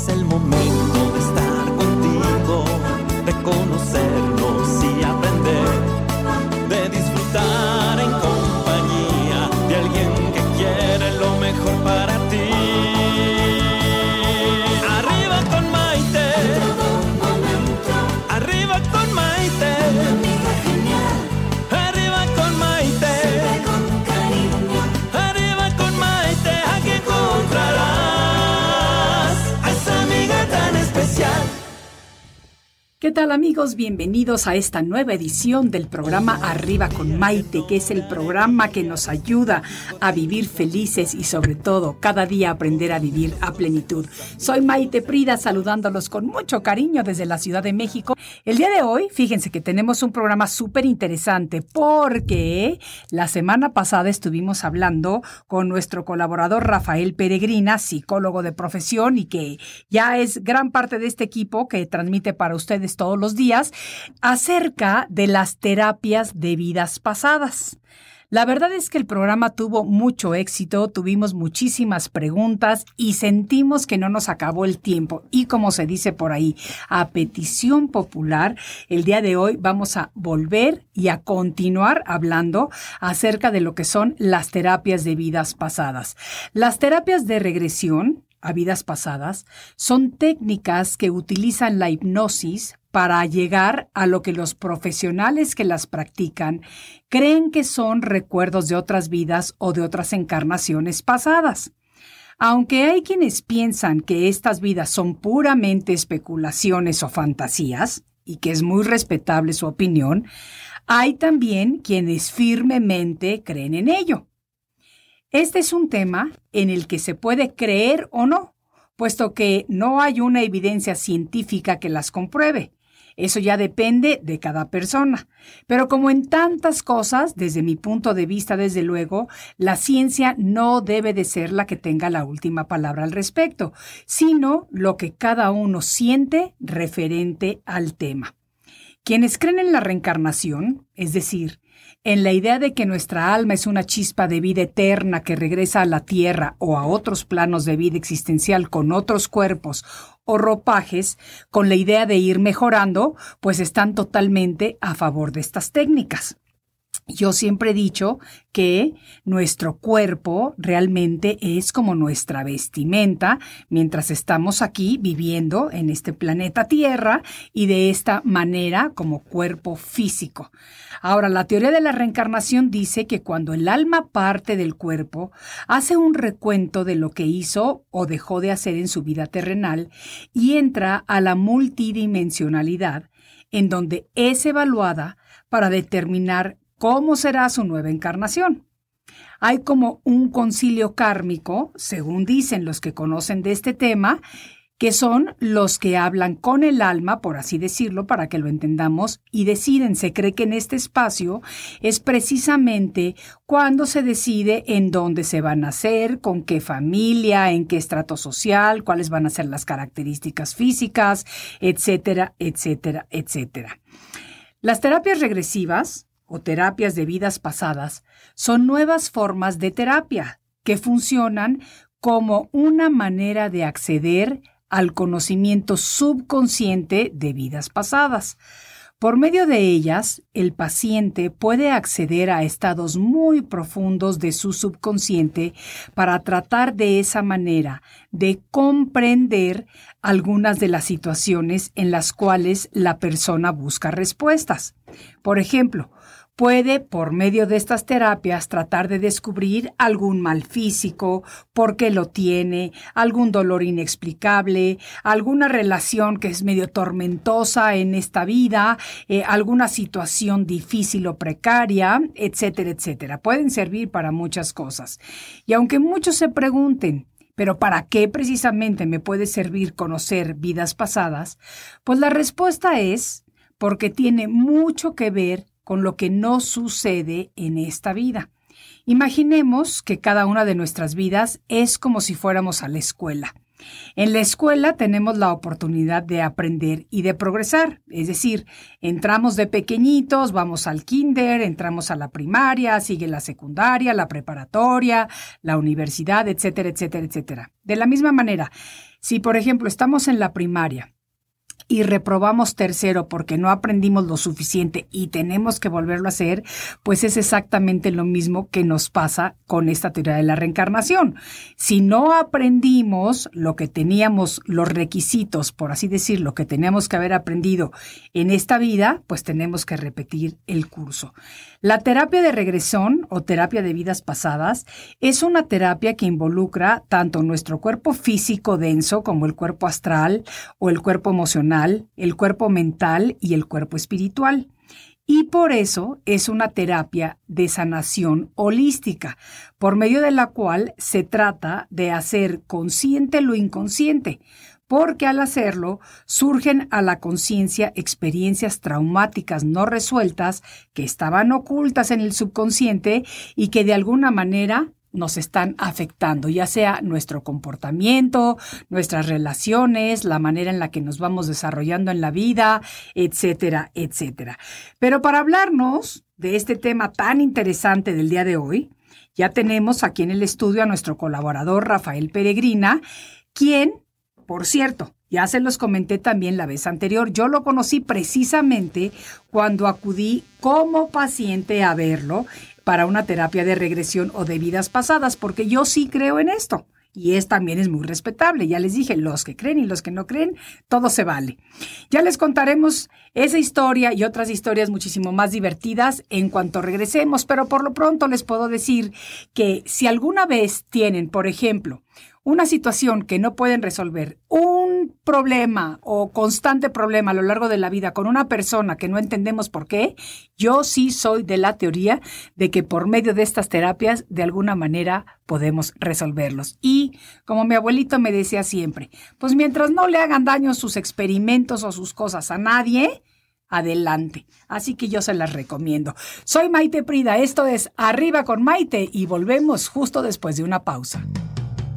Es el momento de estar contigo, de conocernos ¿Qué tal amigos? Bienvenidos a esta nueva edición del programa Arriba con Maite, que es el programa que nos ayuda a vivir felices y sobre todo cada día aprender a vivir a plenitud. Soy Maite Prida saludándolos con mucho cariño desde la Ciudad de México. El día de hoy, fíjense que tenemos un programa súper interesante porque la semana pasada estuvimos hablando con nuestro colaborador Rafael Peregrina, psicólogo de profesión y que ya es gran parte de este equipo que transmite para ustedes todos los días, acerca de las terapias de vidas pasadas. La verdad es que el programa tuvo mucho éxito, tuvimos muchísimas preguntas y sentimos que no nos acabó el tiempo. Y como se dice por ahí, a petición popular, el día de hoy vamos a volver y a continuar hablando acerca de lo que son las terapias de vidas pasadas. Las terapias de regresión a vidas pasadas son técnicas que utilizan la hipnosis para llegar a lo que los profesionales que las practican creen que son recuerdos de otras vidas o de otras encarnaciones pasadas. Aunque hay quienes piensan que estas vidas son puramente especulaciones o fantasías, y que es muy respetable su opinión, hay también quienes firmemente creen en ello. Este es un tema en el que se puede creer o no, puesto que no hay una evidencia científica que las compruebe. Eso ya depende de cada persona. Pero como en tantas cosas, desde mi punto de vista, desde luego, la ciencia no debe de ser la que tenga la última palabra al respecto, sino lo que cada uno siente referente al tema. Quienes creen en la reencarnación, es decir, en la idea de que nuestra alma es una chispa de vida eterna que regresa a la Tierra o a otros planos de vida existencial con otros cuerpos o ropajes, con la idea de ir mejorando, pues están totalmente a favor de estas técnicas. Yo siempre he dicho que nuestro cuerpo realmente es como nuestra vestimenta mientras estamos aquí viviendo en este planeta Tierra y de esta manera como cuerpo físico. Ahora, la teoría de la reencarnación dice que cuando el alma parte del cuerpo, hace un recuento de lo que hizo o dejó de hacer en su vida terrenal y entra a la multidimensionalidad, en donde es evaluada para determinar cómo será su nueva encarnación. Hay como un concilio kármico, según dicen los que conocen de este tema, que son los que hablan con el alma, por así decirlo, para que lo entendamos, y deciden. Se cree que en este espacio es precisamente cuando se decide en dónde se van a hacer, con qué familia, en qué estrato social, cuáles van a ser las características físicas, etcétera, etcétera, etcétera. Las terapias regresivas o terapias de vidas pasadas son nuevas formas de terapia que funcionan como una manera de acceder al conocimiento subconsciente de vidas pasadas. Por medio de ellas, el paciente puede acceder a estados muy profundos de su subconsciente para tratar de esa manera de comprender algunas de las situaciones en las cuales la persona busca respuestas. Por ejemplo, puede, por medio de estas terapias, tratar de descubrir algún mal físico, por qué lo tiene, algún dolor inexplicable, alguna relación que es medio tormentosa en esta vida, eh, alguna situación difícil o precaria, etcétera, etcétera. Pueden servir para muchas cosas. Y aunque muchos se pregunten, pero ¿para qué precisamente me puede servir conocer vidas pasadas? Pues la respuesta es porque tiene mucho que ver con lo que no sucede en esta vida. Imaginemos que cada una de nuestras vidas es como si fuéramos a la escuela. En la escuela tenemos la oportunidad de aprender y de progresar, es decir, entramos de pequeñitos, vamos al kinder, entramos a la primaria, sigue la secundaria, la preparatoria, la universidad, etcétera, etcétera, etcétera. De la misma manera, si por ejemplo estamos en la primaria y reprobamos tercero porque no aprendimos lo suficiente y tenemos que volverlo a hacer, pues es exactamente lo mismo que nos pasa con esta teoría de la reencarnación. Si no aprendimos lo que teníamos, los requisitos, por así decirlo, que teníamos que haber aprendido en esta vida, pues tenemos que repetir el curso. La terapia de regresión o terapia de vidas pasadas es una terapia que involucra tanto nuestro cuerpo físico denso como el cuerpo astral o el cuerpo emocional el cuerpo mental y el cuerpo espiritual. Y por eso es una terapia de sanación holística, por medio de la cual se trata de hacer consciente lo inconsciente, porque al hacerlo surgen a la conciencia experiencias traumáticas no resueltas que estaban ocultas en el subconsciente y que de alguna manera nos están afectando, ya sea nuestro comportamiento, nuestras relaciones, la manera en la que nos vamos desarrollando en la vida, etcétera, etcétera. Pero para hablarnos de este tema tan interesante del día de hoy, ya tenemos aquí en el estudio a nuestro colaborador Rafael Peregrina, quien, por cierto, ya se los comenté también la vez anterior. Yo lo conocí precisamente cuando acudí como paciente a verlo para una terapia de regresión o de vidas pasadas, porque yo sí creo en esto. Y es también es muy respetable. Ya les dije, los que creen y los que no creen, todo se vale. Ya les contaremos esa historia y otras historias muchísimo más divertidas en cuanto regresemos, pero por lo pronto les puedo decir que si alguna vez tienen, por ejemplo, una situación que no pueden resolver, un problema o constante problema a lo largo de la vida con una persona que no entendemos por qué, yo sí soy de la teoría de que por medio de estas terapias de alguna manera podemos resolverlos. Y como mi abuelito me decía siempre, pues mientras no le hagan daño sus experimentos o sus cosas a nadie, adelante. Así que yo se las recomiendo. Soy Maite Prida, esto es Arriba con Maite y volvemos justo después de una pausa.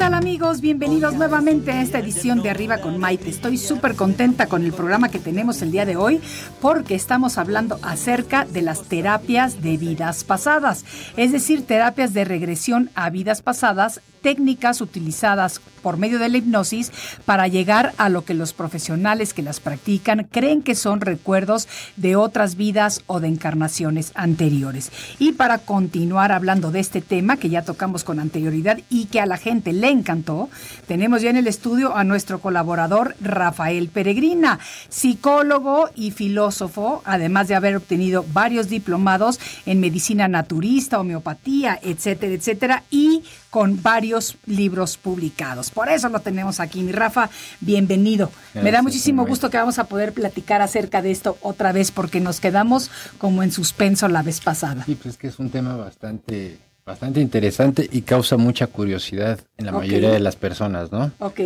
Tal amigos? Bienvenidos nuevamente a esta edición de Arriba con Maite. Estoy súper contenta con el programa que tenemos el día de hoy porque estamos hablando acerca de las terapias de vidas pasadas, es decir, terapias de regresión a vidas pasadas, técnicas utilizadas por medio de la hipnosis para llegar a lo que los profesionales que las practican creen que son recuerdos de otras vidas o de encarnaciones anteriores. Y para continuar hablando de este tema que ya tocamos con anterioridad y que a la gente le encantó, tenemos ya en el estudio a nuestro colaborador Rafael Peregrina, psicólogo y filósofo, además de haber obtenido varios diplomados en medicina naturista, homeopatía, etcétera, etcétera, y con varios libros publicados. Por eso lo tenemos aquí, mi Rafa, bienvenido. Me da muchísimo gusto que vamos a poder platicar acerca de esto otra vez porque nos quedamos como en suspenso la vez pasada. Sí, pues que es un tema bastante bastante interesante y causa mucha curiosidad en la mayoría de las personas, ¿no? Ok.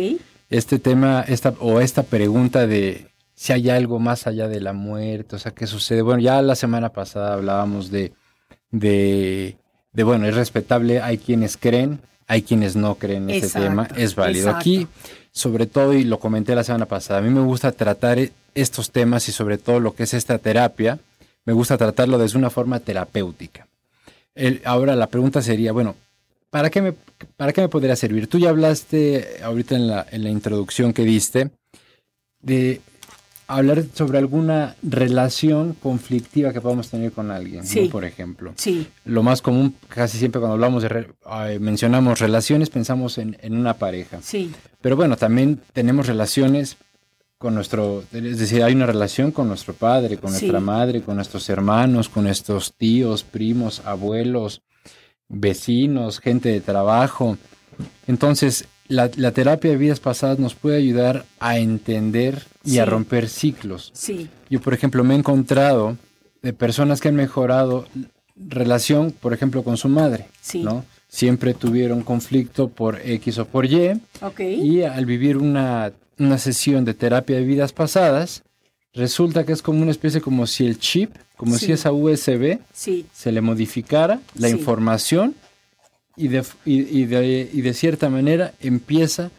Este tema, esta o esta pregunta de si hay algo más allá de la muerte, o sea, ¿qué sucede? Bueno, ya la semana pasada hablábamos de, de, de bueno, es respetable, hay quienes creen, hay quienes no creen en este tema, es válido. Aquí, sobre todo, y lo comenté la semana pasada, a mí me gusta tratar estos temas y sobre todo lo que es esta terapia, me gusta tratarlo desde una forma terapéutica ahora la pregunta sería, bueno, ¿para qué, me, ¿para qué me podría servir? Tú ya hablaste ahorita en la, en la introducción que diste de hablar sobre alguna relación conflictiva que podamos tener con alguien, por ejemplo. Sí. Lo más común, casi siempre cuando hablamos de, mencionamos relaciones, pensamos en, en, una pareja. Sí. Pero bueno, también tenemos relaciones con nuestro, es decir, hay una relación con nuestro padre, con nuestra madre, con nuestros hermanos, con nuestros tíos, primos, abuelos, vecinos, gente de trabajo. Entonces, la, terapia de vidas pasadas nos puede ayudar a entender y a romper ciclos. Sí. Yo, por ejemplo, me he encontrado de personas que han mejorado relación, por ejemplo, con su madre, sí. ¿no? Siempre tuvieron conflicto por X o por Y. Y al vivir una una sesión de terapia de vidas pasadas, resulta que es como una especie como si el chip, como si esa USB se le modificara la información y de, y, de, y de cierta manera empieza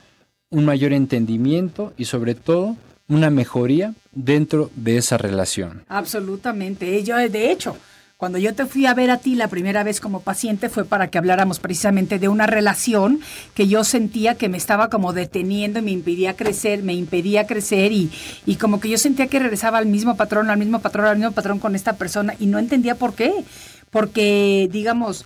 un mayor entendimiento y sobre todo una mejoría dentro de esa relación. Absolutamente. Yo, de hecho, cuando yo te fui a ver a ti la primera vez como paciente fue para que habláramos precisamente de una relación que yo sentía que me estaba como deteniendo y me impedía crecer, me impedía crecer y, y como que yo sentía que regresaba al mismo patrón, al mismo patrón, al mismo patrón con esta persona y no entendía por qué. Porque, digamos,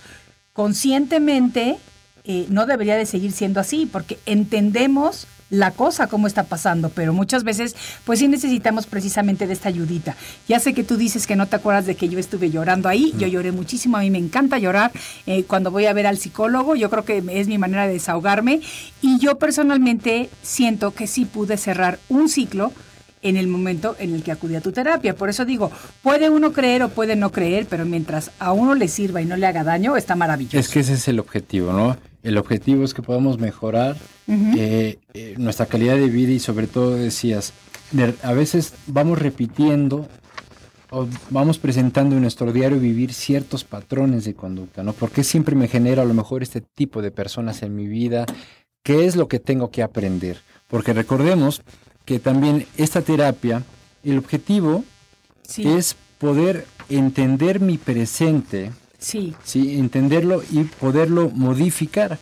conscientemente eh, no debería de seguir siendo así, porque entendemos la cosa, cómo está pasando, pero muchas veces pues sí necesitamos precisamente de esta ayudita. Ya sé que tú dices que no te acuerdas de que yo estuve llorando ahí, yo lloré muchísimo, a mí me encanta llorar eh, cuando voy a ver al psicólogo, yo creo que es mi manera de desahogarme y yo personalmente siento que sí pude cerrar un ciclo en el momento en el que acudí a tu terapia. Por eso digo, puede uno creer o puede no creer, pero mientras a uno le sirva y no le haga daño, está maravilloso. Es que ese es el objetivo, ¿no? El objetivo es que podamos mejorar eh, eh, nuestra calidad de vida y sobre todo decías, a veces vamos repitiendo o vamos presentando en nuestro diario vivir ciertos patrones de conducta, ¿no? ¿Por qué siempre me genera a lo mejor este tipo de personas en mi vida? ¿Qué es lo que tengo que aprender? Porque recordemos que también esta terapia, el objetivo es poder entender mi presente, sí. sí, entenderlo y poderlo modificar.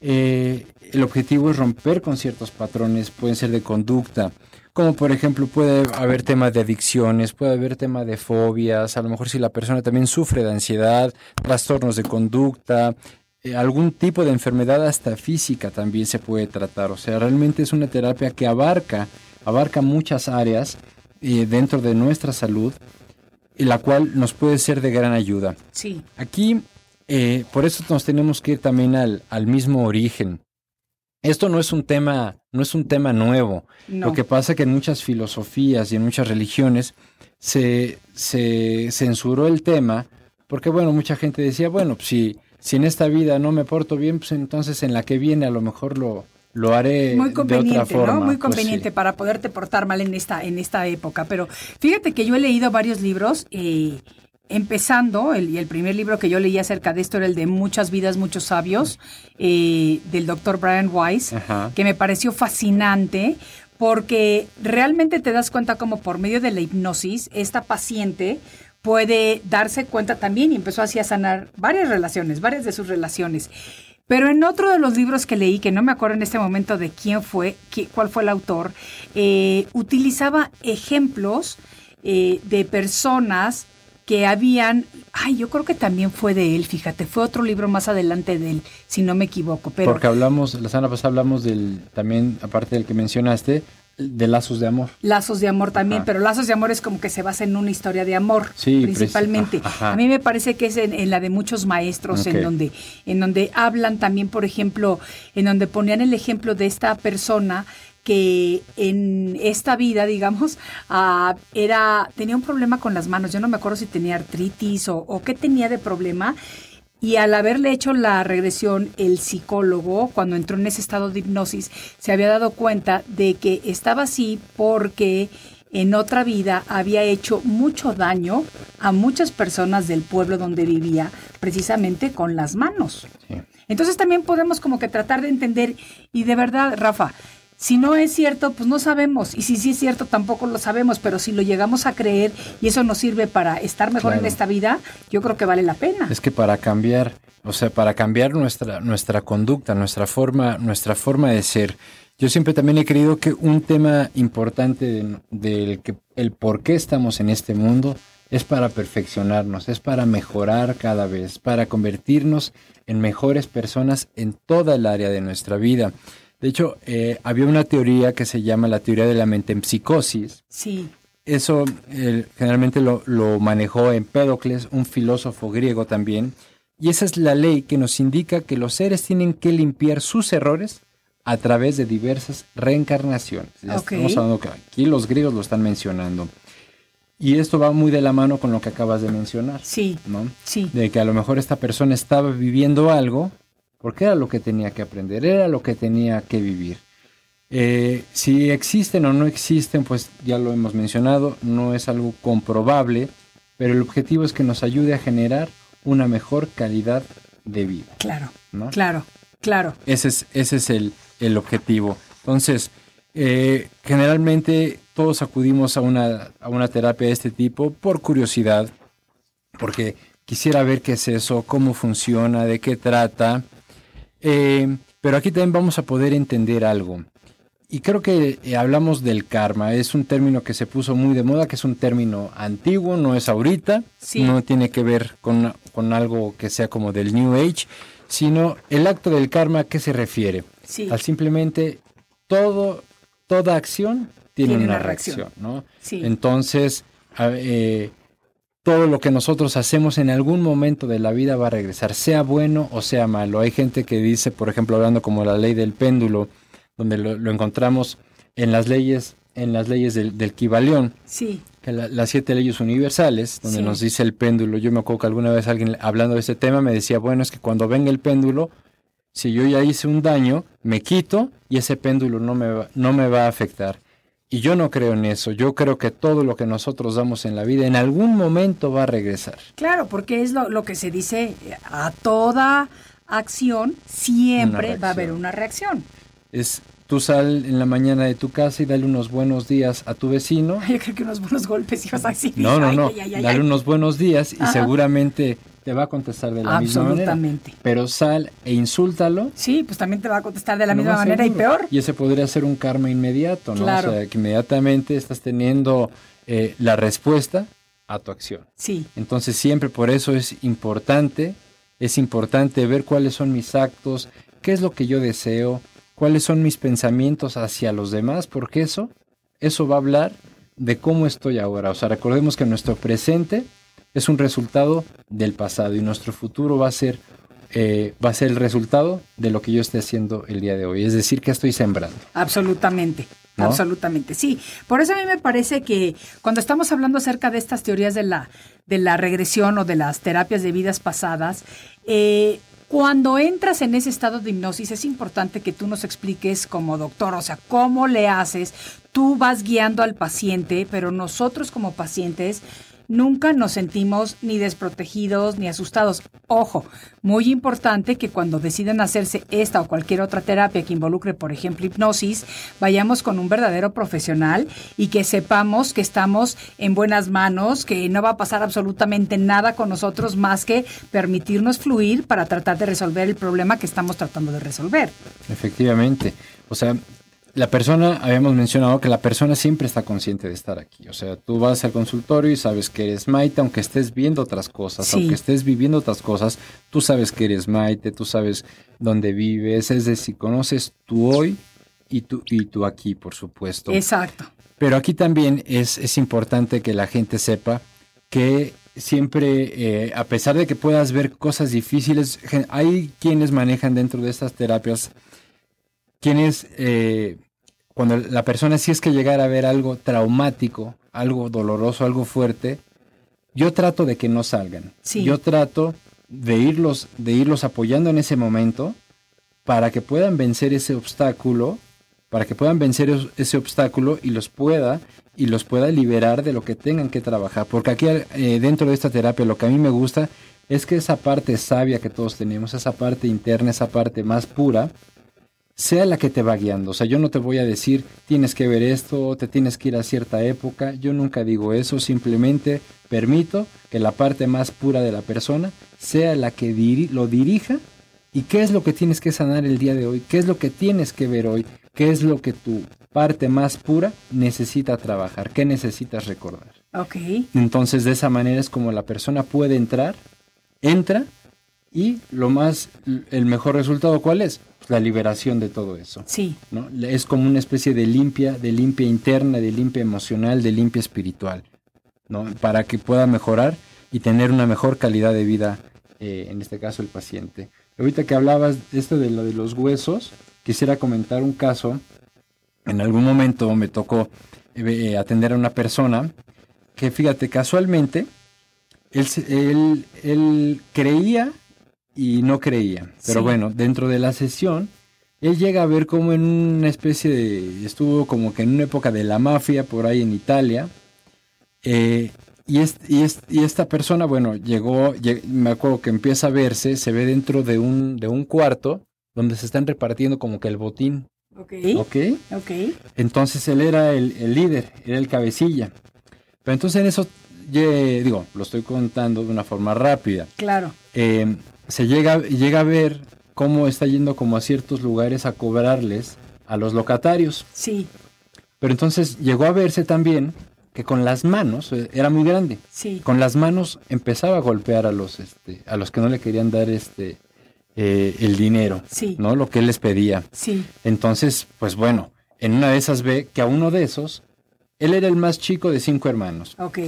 Eh, el objetivo es romper con ciertos patrones, pueden ser de conducta, como por ejemplo puede haber temas de adicciones, puede haber temas de fobias, a lo mejor si la persona también sufre de ansiedad, trastornos de conducta, eh, algún tipo de enfermedad hasta física también se puede tratar. O sea, realmente es una terapia que abarca, abarca muchas áreas eh, dentro de nuestra salud y la cual nos puede ser de gran ayuda. Sí. Aquí, eh, por eso nos tenemos que ir también al, al, mismo origen. Esto no es un tema, no es un tema nuevo. Lo que pasa es que en muchas filosofías y en muchas religiones se, se censuró el tema porque, bueno, mucha gente decía, bueno, pues si si en esta vida no me porto bien, pues entonces en la que viene a lo mejor lo, lo haré muy conveniente, de otra forma. ¿no? Muy pues conveniente para poderte portar mal en esta, en esta época. Pero fíjate que yo he leído varios libros, eh, empezando, el, y el primer libro que yo leí acerca de esto era el de Muchas vidas, muchos sabios, eh, del doctor Brian Weiss, que me pareció fascinante porque realmente te das cuenta como por medio de la hipnosis, esta paciente puede darse cuenta también y empezó así a sanar varias relaciones, varias de sus relaciones. Pero en otro de los libros que leí, que no me acuerdo en este momento de quién fue, cuál fue el autor, eh, utilizaba ejemplos eh, de personas que habían, ay, yo creo que también fue de él, fíjate, fue otro libro más adelante de él, si no me equivoco. Pero, Porque hablamos, la semana pasada hablamos del, también, aparte del que mencionaste, de lazos de amor. Lazos de amor también, Ajá. pero lazos de amor es como que se basa en una historia de amor, Sí, principalmente. A mí me parece que es en, en la de muchos maestros, en donde, en donde hablan también, por ejemplo, en donde ponían el ejemplo de esta persona que en esta vida, digamos, ah, era tenía un problema con las manos. Yo no me acuerdo si tenía artritis o, o qué tenía de problema. Y al haberle hecho la regresión, el psicólogo, cuando entró en ese estado de hipnosis, se había dado cuenta de que estaba así porque en otra vida había hecho mucho daño a muchas personas del pueblo donde vivía, precisamente con las manos. Sí. Entonces también podemos como que tratar de entender, y de verdad, Rafa, si no es cierto, pues no sabemos, y si sí es cierto, tampoco lo sabemos, pero si lo llegamos a creer y eso nos sirve para estar mejor en esta vida, yo creo que vale la pena. Es que para cambiar, o sea, para cambiar nuestra, nuestra conducta, nuestra forma, nuestra forma de ser, yo siempre también he creído que un tema importante de- del que el por qué estamos en este mundo es para perfeccionarnos, es para mejorar cada vez, para convertirnos en mejores personas en toda el área de nuestra vida. De hecho, eh, había una teoría que se llama la teoría de la mente en psicosis, Sí, eso eh, generalmente lo, lo manejó Empédocles, un filósofo griego también, y esa es la ley que nos indica que los seres tienen que limpiar sus errores a través de diversas reencarnaciones. Ya. Estamos hablando que aquí los griegos lo están mencionando. Y esto va muy de la mano con lo que acabas de mencionar, sí, ¿no? sí. De que a lo mejor esta persona estaba viviendo algo porque era lo que tenía que aprender, era lo que tenía que vivir. Eh, si existen o no existen, pues ya lo hemos mencionado, no es algo comprobable, pero el objetivo es que nos ayude a generar una mejor calidad de vida. Claro, ¿no? claro, claro. Ese es, ese es el, el objetivo. Entonces, eh, generalmente todos acudimos a una, a una terapia de este tipo por curiosidad, porque quisiera ver qué es eso, cómo funciona, de qué trata. Eh, pero aquí también vamos a poder entender algo. Y creo que eh, hablamos del karma. Es un término que se puso muy de moda, que es un término antiguo, no es ahorita, Sí. no tiene que ver con, con algo que sea como del New Age, sino el acto del karma, ¿a qué se refiere? Sí. Al simplemente todo, toda acción tiene, Tiene una, una reacción. reacción, ¿no? Sí. Entonces, a- eh, todo lo que nosotros hacemos en algún momento de la vida va a regresar, sea bueno o sea malo. Hay gente que dice, por ejemplo, hablando como la ley del péndulo, donde lo, lo encontramos en las leyes, en las leyes del, del Kybalión, Sí, que la- las siete leyes universales, donde Sí. nos dice el péndulo. Yo me acuerdo que alguna vez alguien hablando de este tema me decía, bueno, es que cuando venga el péndulo, si yo ya hice un daño, me quito y ese péndulo no me va, no me va a afectar. Y yo no creo en eso. Yo creo que todo lo que nosotros damos en la vida en algún momento va a regresar. claro, porque es lo, lo que se dice, a toda acción siempre va a haber una reacción. Es tú sal en la mañana de tu casa y dale unos buenos días a tu vecino. Yo creo que unos buenos golpes ibas así. No, no, no. ay, ay, ay, Dale unos buenos días y Ajá. seguramente te va a contestar de la misma manera. Absolutamente. Pero sal e insúltalo Sí, pues también te va a contestar de la misma manera y peor. Y ese podría ser un karma inmediato, ¿no? Claro. O sea, que inmediatamente estás teniendo eh, la respuesta a tu acción. Sí, Entonces siempre por eso es importante, es importante ver cuáles son mis actos, qué es lo que yo deseo, cuáles son mis pensamientos hacia los demás, porque eso, eso va a hablar de cómo estoy ahora. O sea, recordemos que nuestro presente es un resultado del pasado y nuestro futuro va a ser, eh, va a ser el resultado de lo que yo esté haciendo el día de hoy. Es decir, que estoy sembrando. absolutamente. ¿No? Absolutamente, sí. Por eso a mí me parece que cuando estamos hablando acerca de estas teorías de la, de la regresión o de las terapias de vidas pasadas, eh, cuando entras en ese estado de hipnosis es importante que tú nos expliques como doctor, o sea, cómo le haces. Tú vas guiando al paciente, pero nosotros como pacientes nunca nos sentimos ni desprotegidos ni asustados. Ojo, muy importante que cuando deciden hacerse esta o cualquier otra terapia que involucre, por ejemplo, hipnosis, vayamos con un verdadero profesional y que sepamos que estamos en buenas manos, que no va a pasar absolutamente nada con nosotros más que permitirnos fluir para tratar de resolver el problema que estamos tratando de resolver. Efectivamente. O sea, la persona, habíamos mencionado que la persona siempre está consciente de estar aquí. O sea, tú vas al consultorio y sabes que eres Maite, aunque estés viendo otras cosas, aunque estés viviendo otras cosas, tú sabes que eres Maite, tú sabes dónde vives, es decir, conoces tu hoy y tu, y tu aquí, por supuesto. Exacto. Pero aquí también es, es importante que la gente sepa que siempre, eh, a pesar de que puedas ver cosas difíciles, hay quienes manejan dentro de estas terapias, quienes, eh, cuando la persona si es que llegara a ver algo traumático, algo doloroso, algo fuerte, yo trato de que no salgan. Yo trato de irlos, de irlos apoyando en ese momento para que puedan vencer ese obstáculo, para que puedan vencer ese obstáculo y los pueda y los pueda liberar de lo que tengan que trabajar. Porque aquí eh, dentro de esta terapia lo que a mí me gusta es que esa parte sabia que todos tenemos, esa parte interna, esa parte más pura, sea la que te va guiando. O sea, yo no te voy a decir tienes que ver esto, te tienes que ir a cierta época. Yo nunca digo eso, simplemente permito que la parte más pura de la persona sea la que lo dirija. ¿Y qué es lo que tienes que sanar el día de hoy? ¿Qué es lo que tienes que ver hoy? ¿Qué es lo que tu parte más pura necesita trabajar? ¿Qué necesitas recordar? Ok. Entonces, de esa manera es como la persona puede entrar, entra y lo más, el mejor resultado, ¿cuál es? La liberación de todo eso. Sí. ¿no? Es como una especie de limpia, de limpia interna, de limpia emocional, de limpia espiritual, ¿no? Para que pueda mejorar y tener una mejor calidad de vida, eh, en este caso el paciente. Ahorita que hablabas de esto de lo de los huesos, quisiera comentar un caso. En algún momento me tocó eh, atender a una persona que, fíjate, casualmente, él, él, creía y no creía. Pero bueno, dentro de la sesión, él llega a ver como en una especie de... estuvo como que en una época de la mafia por ahí en Italia. Eh, y, y, esta persona, bueno, llegó, me acuerdo que empieza a verse, se ve dentro de un, de un cuarto donde se están repartiendo como que el botín. Ok. Ok. Ok. Entonces él era el, líder, era el cabecilla. Pero entonces en eso, digo, lo estoy contando de una forma rápida. Claro. Eh, se llega, llega a ver cómo está yendo como a ciertos lugares a cobrarles a los locatarios. Sí. Pero entonces llegó a verse también que con las manos, eh, era muy grande, sí. con las manos empezaba a golpear a los, este, a los que no le querían dar este, eh, el dinero, sí. ¿no? Lo que él les pedía. Sí. Entonces, pues bueno, en una de esas ve que a uno de esos, él era el más chico de cinco hermanos. Ok.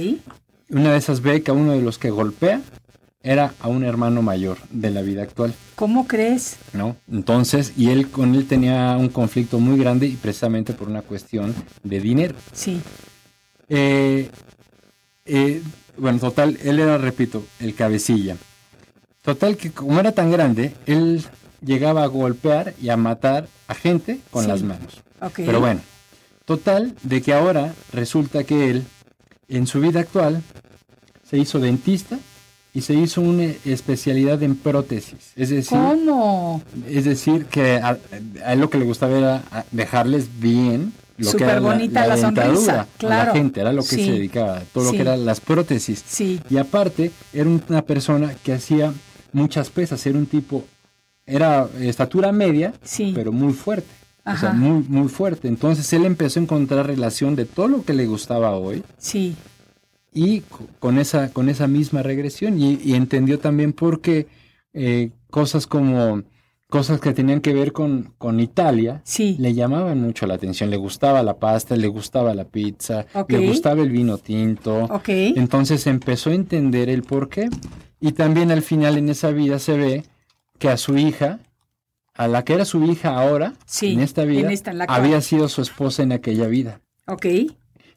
Una de esas ve que a uno de los que golpea era a un hermano mayor de la vida actual. ¿Cómo crees? ¿No? Entonces, y él con él tenía un conflicto muy grande y precisamente por una cuestión de dinero. Sí. Eh, eh, bueno, total, él era, repito, el cabecilla. Total que como era tan grande, él llegaba a golpear y a matar a gente con las manos. Pero bueno, total de que ahora resulta que él, en su vida actual, se hizo dentista y se hizo una especialidad en prótesis. Es decir, ¿Cómo? Es decir, que a, él lo que le gustaba era dejarles bien lo que era bonita la, sonrisa, claro. a la gente, era lo que se dedicaba, todo lo que eran las prótesis. Sí. Y aparte, era una persona que hacía muchas pesas, era un tipo, era estatura media, pero muy fuerte. O sea, muy, muy fuerte. Entonces él empezó a encontrar relación de todo lo que le gustaba hoy. Sí. Y con esa, con esa misma regresión. Y, entendió también por qué eh, cosas como cosas que tenían que ver con, con Italia sí. le llamaban mucho la atención. Le gustaba la pasta, le gustaba la pizza, le gustaba el vino tinto. Okay. Entonces empezó a entender el por qué. Y también al final en esa vida se ve que a su hija, a la que era su hija ahora, en esta vida, había sido su esposa en aquella vida. Ok.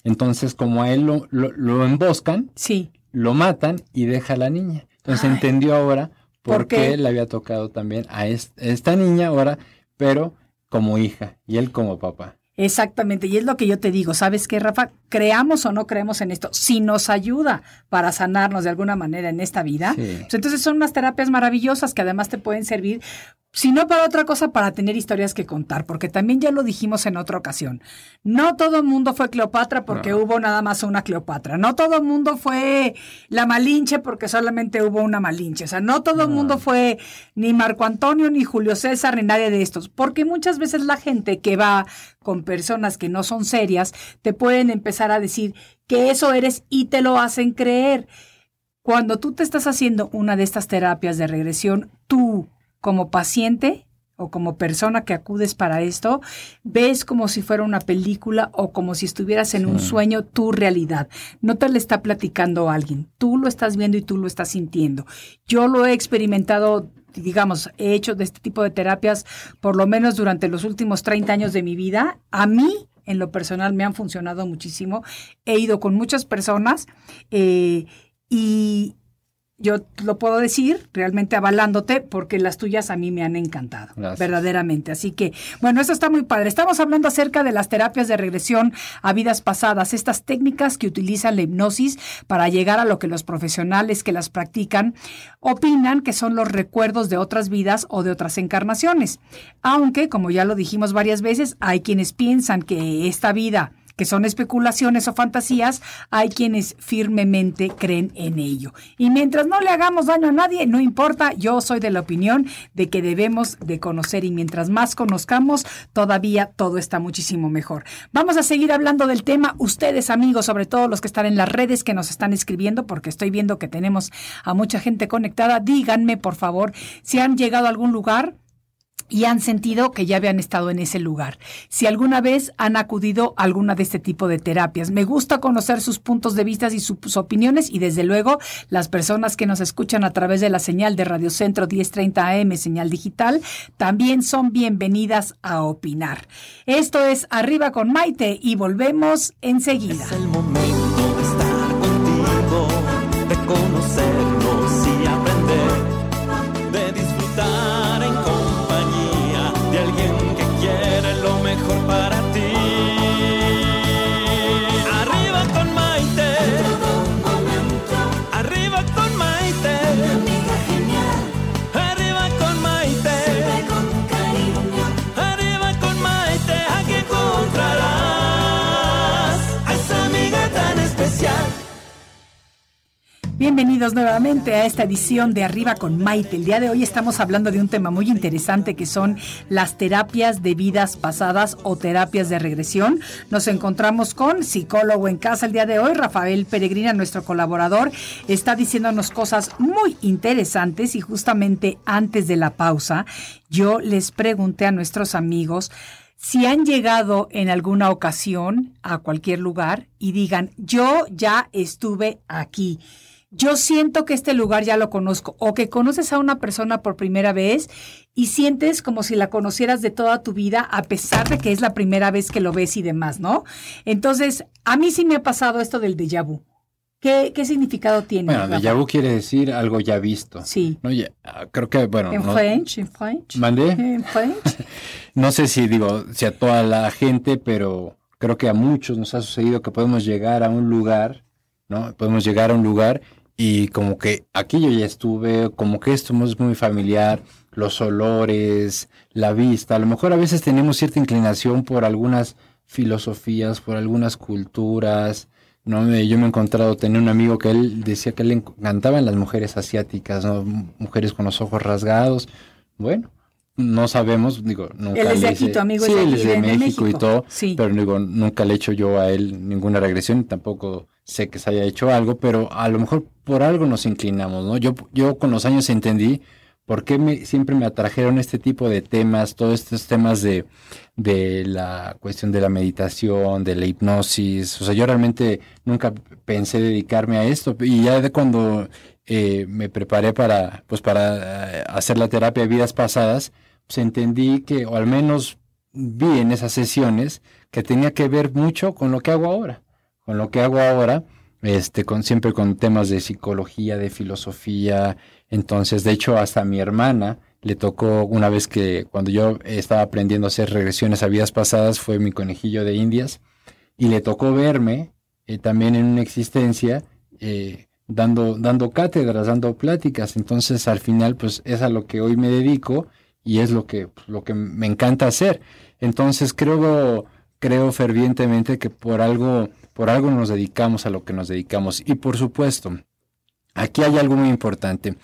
Entonces, como a él lo, lo, emboscan, sí. lo matan y deja a la niña. Entonces entendió ahora por, qué le había tocado también a esta niña ahora, pero como hija y él como papá. Exactamente, y es lo que yo te digo, ¿sabes qué, Rafa? Creamos o no creemos en esto, si nos ayuda para sanarnos de alguna manera en esta vida, pues entonces son unas terapias maravillosas que además te pueden servir si no para otra cosa, para tener historias que contar, porque también ya lo dijimos en otra ocasión. No todo el mundo fue Cleopatra porque hubo nada más una Cleopatra. No todo el mundo fue la Malinche porque solamente hubo una Malinche. O sea, no todo el mundo fue ni Marco Antonio, ni Julio César, ni nadie de estos. Porque muchas veces la gente que va con personas que no son serias, te pueden empezar a decir que eso eres y te lo hacen creer. Cuando tú te estás haciendo una de estas terapias de regresión, tú como paciente o como persona que acudes para esto, ves como si fuera una película o como si estuvieras en un sueño tu realidad. No te le está platicando alguien, tú lo estás viendo y tú lo estás sintiendo. Yo lo he experimentado digamos, he hecho de este tipo de terapias por lo menos durante los últimos 30 años de mi vida. A mí, en lo personal, me han funcionado muchísimo. He ido con muchas personas eh, y, yo lo puedo decir realmente avalándote porque las tuyas a mí me han encantado, verdaderamente. Así que, bueno, eso está muy padre. Estamos hablando acerca de las terapias de regresión a vidas pasadas, estas técnicas que utilizan la hipnosis para llegar a lo que los profesionales que las practican opinan que son los recuerdos de otras vidas o de otras encarnaciones. Aunque, como ya lo dijimos varias veces, hay quienes piensan que esta vida que son especulaciones o fantasías, hay quienes firmemente creen en ello. Y mientras no le hagamos daño a nadie, no importa, yo soy de la opinión de que debemos de conocer y mientras más conozcamos, todavía todo está muchísimo mejor. Vamos a seguir hablando del tema, ustedes amigos, sobre todo los que están en las redes que nos están escribiendo, porque estoy viendo que tenemos a mucha gente conectada, díganme por favor si han llegado a algún lugar y han sentido que ya habían estado en ese lugar. Si alguna vez han acudido a alguna de este tipo de terapias, me gusta conocer sus puntos de vista y sus opiniones y desde luego las personas que nos escuchan a través de la señal de Radio Centro 1030 AM, señal digital, también son bienvenidas a opinar. Esto es Arriba con Maite y volvemos enseguida. Bienvenidos nuevamente a esta edición de Arriba con Maite. El día de hoy estamos hablando de un tema muy interesante que son las terapias de vidas pasadas o terapias de regresión. Nos encontramos con psicólogo en casa el día de hoy, Rafael Peregrina, nuestro colaborador, está diciéndonos cosas muy interesantes y justamente antes de la pausa yo les pregunté a nuestros amigos si han llegado en alguna ocasión a cualquier lugar y digan, yo ya estuve aquí yo siento que este lugar ya lo conozco o que conoces a una persona por primera vez y sientes como si la conocieras de toda tu vida a pesar de que es la primera vez que lo ves y demás, ¿no? Entonces, a mí sí me ha pasado esto del déjà vu. ¿Qué, qué significado tiene? Bueno, déjà vu quiere decir algo ya visto. Sí. No, ya- creo que, bueno, En no, French, en French. ¿Mandé? En French. no sé si digo, si a toda la gente, pero creo que a muchos nos ha sucedido que podemos llegar a un lugar, ¿no? Podemos llegar a un lugar y como que aquí yo ya estuve, como que esto es muy familiar, los olores, la vista, a lo mejor a veces tenemos cierta inclinación por algunas filosofías, por algunas culturas, ¿no? Me- Yo me he encontrado, tenía un amigo que él decía que le encantaban las mujeres asiáticas, ¿no? Mujeres con los ojos rasgados. Bueno, no sabemos, digo, nunca Él es de aquí, tu amigo es sí, él es de, de- de México, y México. todo, Sí. pero digo, nunca le he hecho yo a él ninguna regresión, y tampoco sé que se haya hecho algo, pero a lo mejor por algo nos inclinamos, ¿no? Yo, yo con los años entendí por qué me, siempre me atrajeron este tipo de temas, todos estos temas de, de la cuestión de la meditación, de la hipnosis, o sea, yo realmente nunca pensé dedicarme a esto, y ya de cuando eh, me preparé para, pues para eh, hacer la terapia de vidas pasadas, pues entendí que, o al menos vi en esas sesiones, que tenía que ver mucho con lo que hago ahora, con lo que hago ahora, este, con, siempre con temas de psicología, de filosofía, entonces, de hecho, hasta a mi hermana le tocó una vez que cuando yo estaba aprendiendo a hacer regresiones a vidas pasadas, fue mi conejillo de indias, y le tocó verme eh, también en una existencia eh, dando, dando cátedras, dando pláticas. Entonces, al final, pues es a lo que hoy me dedico y es lo que, lo que me encanta hacer. Entonces creo, creo fervientemente que por algo, por algo nos dedicamos a lo que nos dedicamos. Y por supuesto, aquí hay algo muy importante.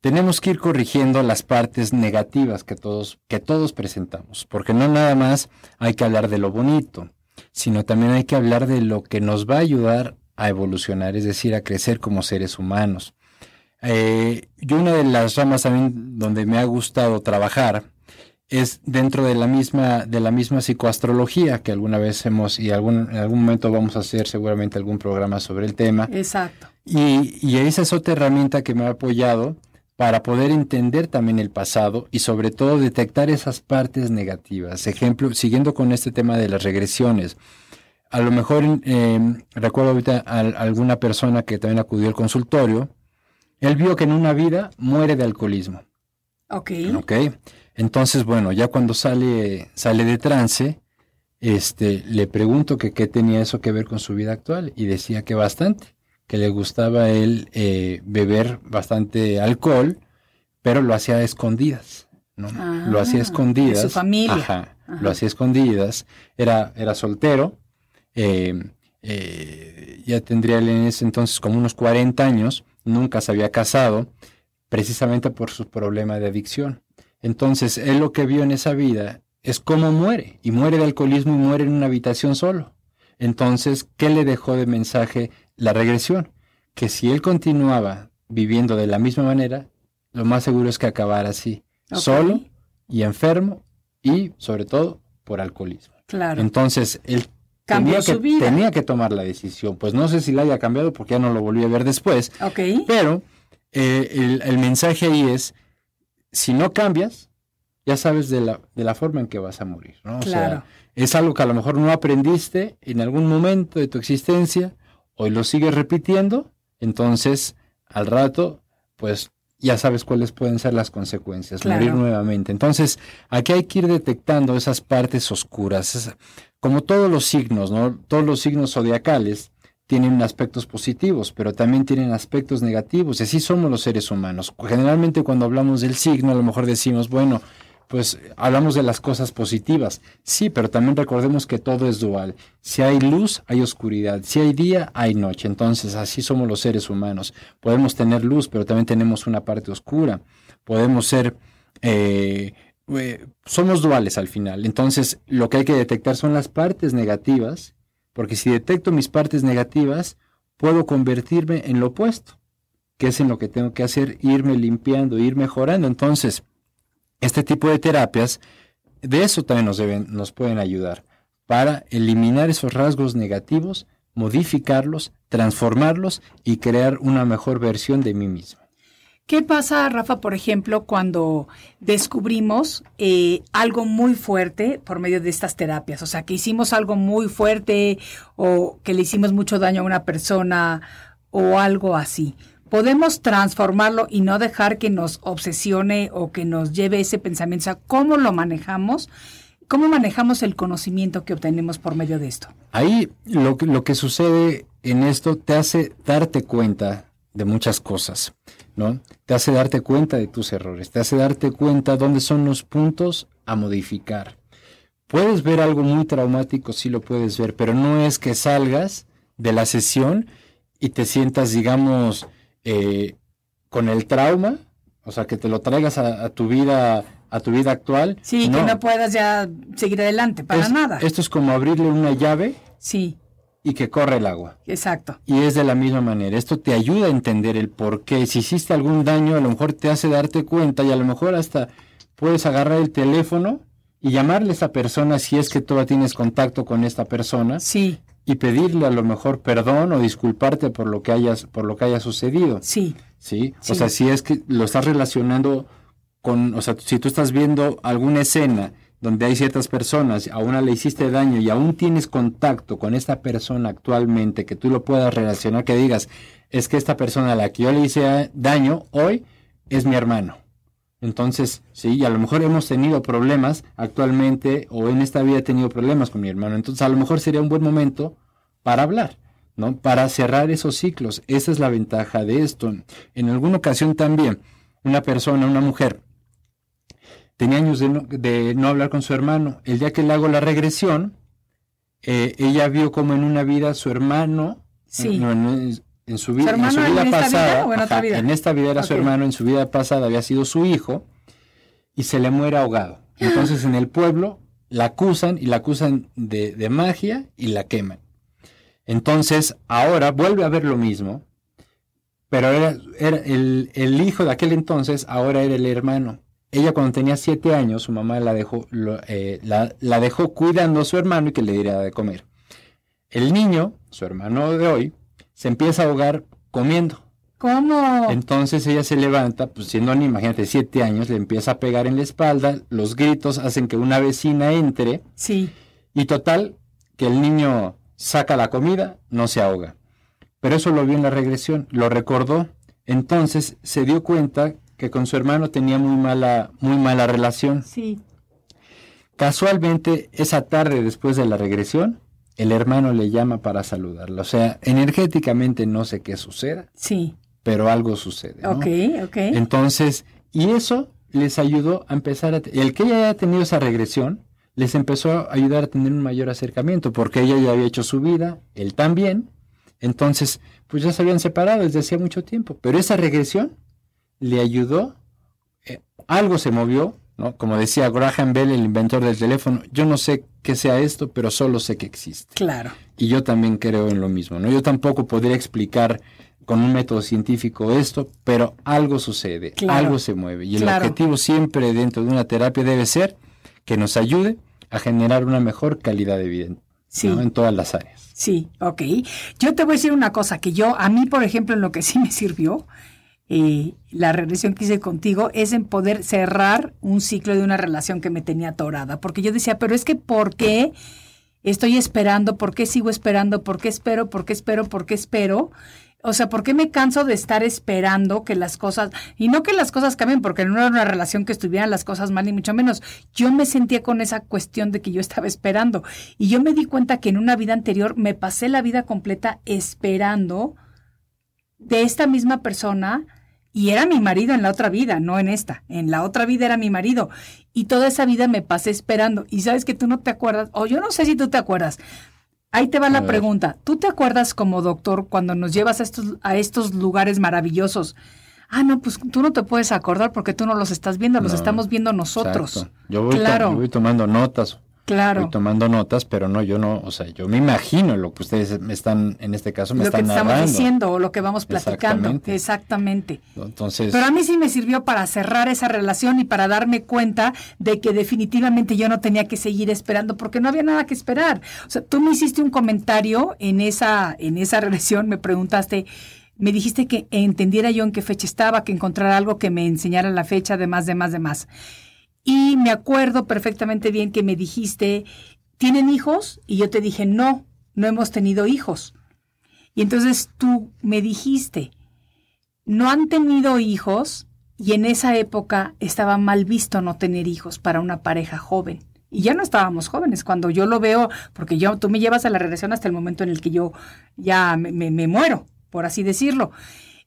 Tenemos que ir corrigiendo las partes negativas que todos, que todos presentamos, porque no nada más hay que hablar de lo bonito, sino también hay que hablar de lo que nos va a ayudar a evolucionar, es decir, a crecer como seres humanos. Eh, yo una de las ramas también donde me ha gustado trabajar es dentro de la misma de la misma psicoastrología que alguna vez hemos y algún, en algún momento vamos a hacer seguramente algún programa sobre el tema. Exacto. Y, y esa es otra herramienta que me ha apoyado para poder entender también el pasado y sobre todo detectar esas partes negativas. Ejemplo, siguiendo con este tema de las regresiones. A lo mejor eh, recuerdo ahorita a, alguna persona que también acudió al consultorio él vio que en una vida muere de alcoholismo. Ok. Ok. Entonces, bueno, ya cuando sale, sale de trance, este, le pregunto que qué tenía eso que ver con su vida actual y decía que bastante, que le gustaba él eh, beber bastante alcohol, pero lo hacía a escondidas, ¿no? lo hacía a escondidas. De su familia. Ajá, Lo hacía a escondidas. Era, era soltero. Eh, eh, ya tendría él en ese entonces como unos 40 años nunca se había casado, precisamente por su problema de adicción. Entonces, él lo que vio en esa vida es cómo muere, y muere de alcoholismo y muere en una habitación solo. Entonces, ¿qué le dejó de mensaje la regresión? Que si él continuaba viviendo de la misma manera, lo más seguro es que acabara así, solo y enfermo y, sobre todo, por alcoholismo. Claro. Entonces, él tenía que, tenía que tomar la decisión. Pues no sé si la haya cambiado porque ya no lo volví a ver después. Ok. Pero eh, el, mensaje ahí es, si no cambias, ya sabes de la, de la forma en que vas a morir. ¿no? O sea, es algo que a lo mejor no aprendiste en algún momento de tu existencia, hoy lo sigues repitiendo, entonces al rato, pues ya sabes cuáles pueden ser las consecuencias, morir nuevamente. Entonces, aquí hay que ir detectando esas partes oscuras como todos los signos, ¿no? Todos los signos zodiacales tienen aspectos positivos, pero también tienen aspectos negativos. Y así somos los seres humanos. Generalmente cuando hablamos del signo, a lo mejor decimos, bueno, pues hablamos de las cosas positivas. Sí, pero también recordemos que todo es dual. Si hay luz, hay oscuridad. Si hay día, hay noche. Entonces, así somos los seres humanos. Podemos tener luz, pero también tenemos una parte oscura. Podemos ser eh, eh, somos duales al final. Entonces, lo que hay que detectar son las partes negativas, porque si detecto mis partes negativas, puedo convertirme en lo opuesto, que es en lo que tengo que hacer, irme limpiando, ir mejorando. Entonces, este tipo de terapias, de eso también nos, deben, nos pueden ayudar, para eliminar esos rasgos negativos, modificarlos, transformarlos y crear una mejor versión de mí mismo. ¿Qué pasa, Rafa, por ejemplo, cuando descubrimos eh, algo muy fuerte por medio de estas terapias? O sea, que hicimos algo muy fuerte o que le hicimos mucho daño a una persona o algo así. ¿Podemos transformarlo y no dejar que nos obsesione o que nos lleve ese pensamiento? O sea, ¿cómo lo manejamos? ¿Cómo manejamos el conocimiento que obtenemos por medio de esto? Ahí lo, lo que sucede en esto te hace darte cuenta de muchas cosas. ¿No? Te hace darte cuenta de tus errores, te hace darte cuenta dónde son los puntos a modificar. Puedes ver algo muy traumático, sí lo puedes ver, pero no es que salgas de la sesión y te sientas, digamos, eh, con el trauma, o sea, que te lo traigas a, tu vida a tu vida actual. Sí, que no puedas ya seguir adelante, para nada. Esto es como abrirle una llave. Sí y que corre el agua. Exacto. Y es de la misma manera. Esto te ayuda a entender el por qué. Si hiciste algún daño, a lo mejor te hace darte cuenta y a lo mejor hasta puedes agarrar el teléfono y llamarle a esa persona si es que todavía tienes contacto con esta persona. Sí. Y pedirle a lo mejor perdón o disculparte por lo que hayas por lo que haya sucedido. Sí. Sí. O sea, si es que lo estás relacionando con, o sea, si tú estás viendo alguna escena donde hay ciertas personas, a una le hiciste daño y aún tienes contacto con esta persona actualmente, que tú lo puedas relacionar, que digas, es que esta persona a la que yo le hice daño hoy es mi hermano. Entonces, sí, a lo mejor hemos tenido problemas actualmente o en esta vida he tenido problemas con mi hermano. Entonces, a lo mejor sería un buen momento para hablar, ¿no? Para cerrar esos ciclos. Esa es la ventaja de esto. En alguna ocasión también, una persona, una mujer, tenía años de no, de no hablar con su hermano. El día que le hago la regresión, eh, ella vio como en una vida su hermano, Sí. no, en, en su, vi- ¿Su en su en vida vida pasada, en otra ajá, vida? en esta vida era su hermano, en su vida pasada había sido su hijo, y se le muere ahogado. Entonces en el pueblo la acusan y la acusan de, de magia y la queman. Entonces ahora vuelve a ver lo mismo, pero era, era el, el hijo de aquel entonces ahora era el hermano. Ella cuando tenía siete años, su mamá la dejó, lo- eh, la, la dejó cuidando a su hermano y que le diera de comer. El niño, su hermano de hoy, se empieza a ahogar comiendo. ¿Cómo? Entonces ella se levanta, pues siendo niña, imagínate, siete años, le empieza a pegar en la espalda, los gritos hacen que una vecina entre Sí. y total, que el niño saca la comida, no se ahoga. Pero eso lo vio en la regresión, lo recordó, entonces se dio cuenta que con su hermano tenía muy mala, muy mala relación. Sí. Casualmente, esa tarde después de la regresión, el hermano le llama para saludarla. O sea, energéticamente no sé qué suceda, Sí. pero algo sucede. ¿no? Ok, ok. Entonces, y eso les ayudó a empezar a... El que ella haya tenido esa regresión, les empezó a ayudar a tener un mayor acercamiento, porque ella ya había hecho su vida, él también. Entonces, pues ya se habían separado desde hacía mucho tiempo. Pero esa regresión le ayudó, eh, algo se movió, ¿no? Como decía Graham Bell, el inventor del teléfono, yo no sé qué sea esto, pero solo sé que existe. Claro. Y yo también creo en lo mismo, ¿no? Yo tampoco podría explicar con un método científico esto, pero algo sucede, Claro. algo se mueve. Y el objetivo siempre dentro de una terapia debe ser que nos ayude a generar una mejor calidad de vida ¿no? Sí. en todas las áreas. Sí, ok. Yo te voy a decir una cosa, que yo, a mí, por ejemplo, en lo que sí me sirvió, eh, la regresión que hice contigo, es en poder cerrar un ciclo de una relación que me tenía atorada. Porque yo decía, pero es que ¿por qué estoy esperando? ¿Por qué sigo esperando? ¿Por qué espero? ¿Por qué espero? ¿Por qué espero? O sea, ¿por qué me canso de estar esperando que las cosas, y no que las cosas cambien, porque no era una relación que estuvieran las cosas mal, ni mucho menos. Yo me sentía con esa cuestión de que yo estaba esperando. Y yo me di cuenta que en una vida anterior me pasé la vida completa esperando de esta misma persona, y era mi marido en la otra vida, no en esta. En la otra vida era mi marido. Y toda esa vida me pasé esperando. Y sabes que tú no te acuerdas, o yo no sé si tú te acuerdas. Ahí te va A la ver. pregunta. ¿Tú te acuerdas como doctor cuando nos llevas a estos, a estos lugares maravillosos? Ah, no, pues tú no te puedes acordar porque tú no los estás viendo, los No, estamos viendo nosotros. Exacto. Yo voy, Claro. yo voy tomando notas, Claro. voy tomando notas, pero no, yo no, o sea, yo me imagino lo que ustedes me están, en este caso, me Lo que están te estamos narrando. diciendo o lo que vamos platicando. Exactamente. Exactamente. Entonces, Pero a mí sí me sirvió para cerrar esa relación y para darme cuenta de que definitivamente yo no tenía que seguir esperando porque no había nada que esperar. O sea, tú me hiciste un comentario en esa, en esa relación, me preguntaste, me dijiste que entendiera yo en qué fecha estaba, que encontrara algo que me enseñara la fecha, demás, demás, demás. Y me acuerdo perfectamente bien que me dijiste, ¿tienen hijos? Y yo te dije, no, no hemos tenido hijos. Y entonces tú me dijiste, no han tenido hijos y en esa época estaba mal visto no tener hijos para una pareja joven. Y ya no estábamos jóvenes. Cuando yo lo veo, porque yo, tú me llevas a la relación hasta el momento en el que yo ya me, me- me muero, por así decirlo.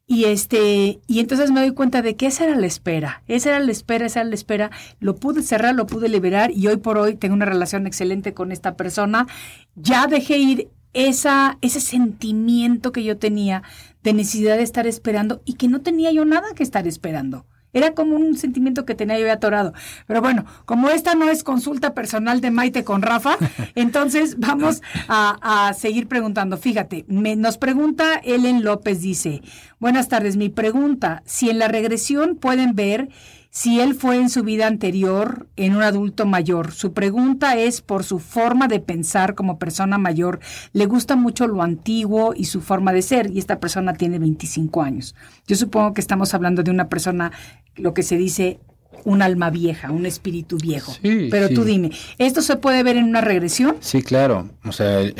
Y este, y entonces me doy cuenta de que esa era la espera, esa era la espera, esa era la espera. Lo pude cerrar, lo pude liberar y hoy por hoy tengo una relación excelente con esta persona. Ya dejé ir esa, ese sentimiento que yo tenía de necesidad de estar esperando y que no tenía yo nada que estar esperando. Era como un sentimiento que tenía yo atorado. Pero bueno, como esta no es consulta personal de Maite con Rafa, entonces vamos a, a seguir preguntando. Fíjate, me- nos pregunta Ellen López, dice, buenas tardes, mi pregunta, si en la regresión pueden ver si él fue en su vida anterior en un adulto mayor. Su pregunta es por su forma de pensar como persona mayor. Le gusta mucho lo antiguo y su forma de ser y esta persona tiene 25 años. Yo supongo que estamos hablando de una persona, lo que se dice, un alma vieja, un espíritu viejo. Sí, Pero sí. tú dime, ¿esto se puede ver en una regresión? Sí, claro. O sea, el,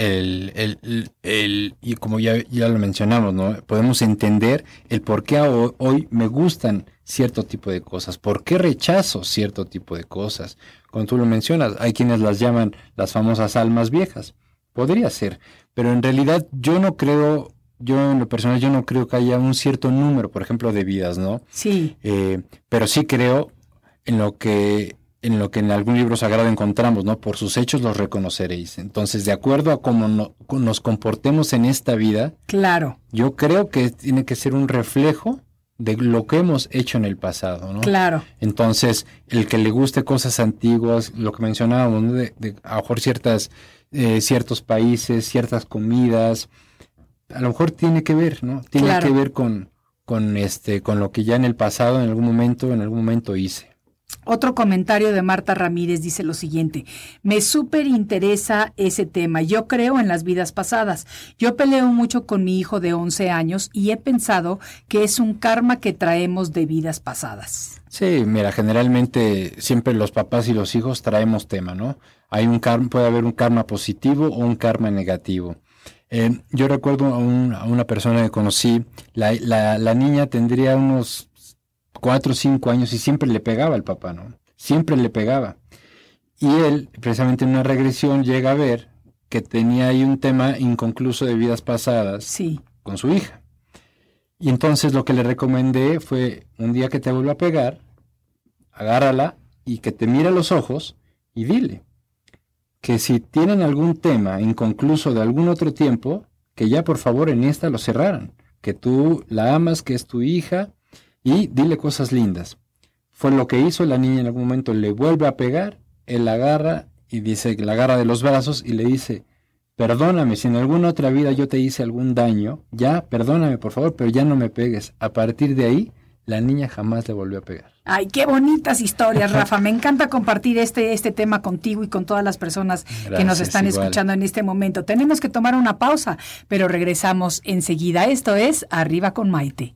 el, el- y como ya, ya lo mencionamos, ¿no? Podemos entender el por qué ho- hoy me gustan cierto tipo de cosas, por qué rechazo cierto tipo de cosas. Como tú lo mencionas, hay quienes las llaman las famosas almas viejas. Podría ser, pero en realidad yo no creo, yo en lo personal, yo no creo que haya un cierto número, por ejemplo, de vidas, ¿no? Sí, Eh, pero sí creo en lo que en lo que en algún libro sagrado encontramos, ¿no? Por sus hechos los reconoceréis. Entonces, de acuerdo a cómo nos comportemos en esta vida, claro. Yo creo que tiene que ser un reflejo de lo que hemos hecho en el pasado, ¿no? Claro. Entonces, el que le guste cosas antiguas, lo que mencionábamos, de, a lo mejor ciertas, eh, ciertos países, ciertas comidas, a lo mejor tiene que ver, ¿no? Tiene que ver con, con este, con lo que ya en el pasado, en algún momento, en algún momento hice. Otro comentario de Marta Ramírez dice lo siguiente, me súper interesa ese tema, yo creo en las vidas pasadas, yo peleo mucho con mi hijo de 11 años y he pensado que es un karma que traemos de vidas pasadas. Sí, mira, generalmente siempre los papás y los hijos traemos tema, ¿no? Hay un karma, puede haber un karma positivo o un karma negativo. Eh, yo recuerdo a, una persona que conocí, la, la niña tendría unos cuatro o cinco años y siempre le pegaba al papá, ¿no? Siempre le pegaba. Y él, precisamente en una regresión, llega a ver que tenía ahí un tema inconcluso de vidas pasadas sí. con su hija. Y entonces lo que le recomendé fue, un día que te vuelva a pegar, agárrala y que te mire a los ojos y dile que si tienen algún tema inconcluso de algún otro tiempo, que ya por favor en esta lo cerraran, que tú la amas, que es tu hija, y dile cosas lindas. Fue lo que hizo, la niña en algún momento le vuelve a pegar, él la agarra y dice la agarra de los brazos y le dice, perdóname, si en alguna otra vida yo te hice algún daño, ya, perdóname por favor, pero ya no me pegues. A partir de ahí, la niña jamás le volvió a pegar. Ay, qué bonitas historias, Rafa. Me encanta compartir este, este tema contigo y con todas las personas que nos están escuchando en este momento. Tenemos que tomar una pausa, pero regresamos enseguida. Esto es Arriba con Maite.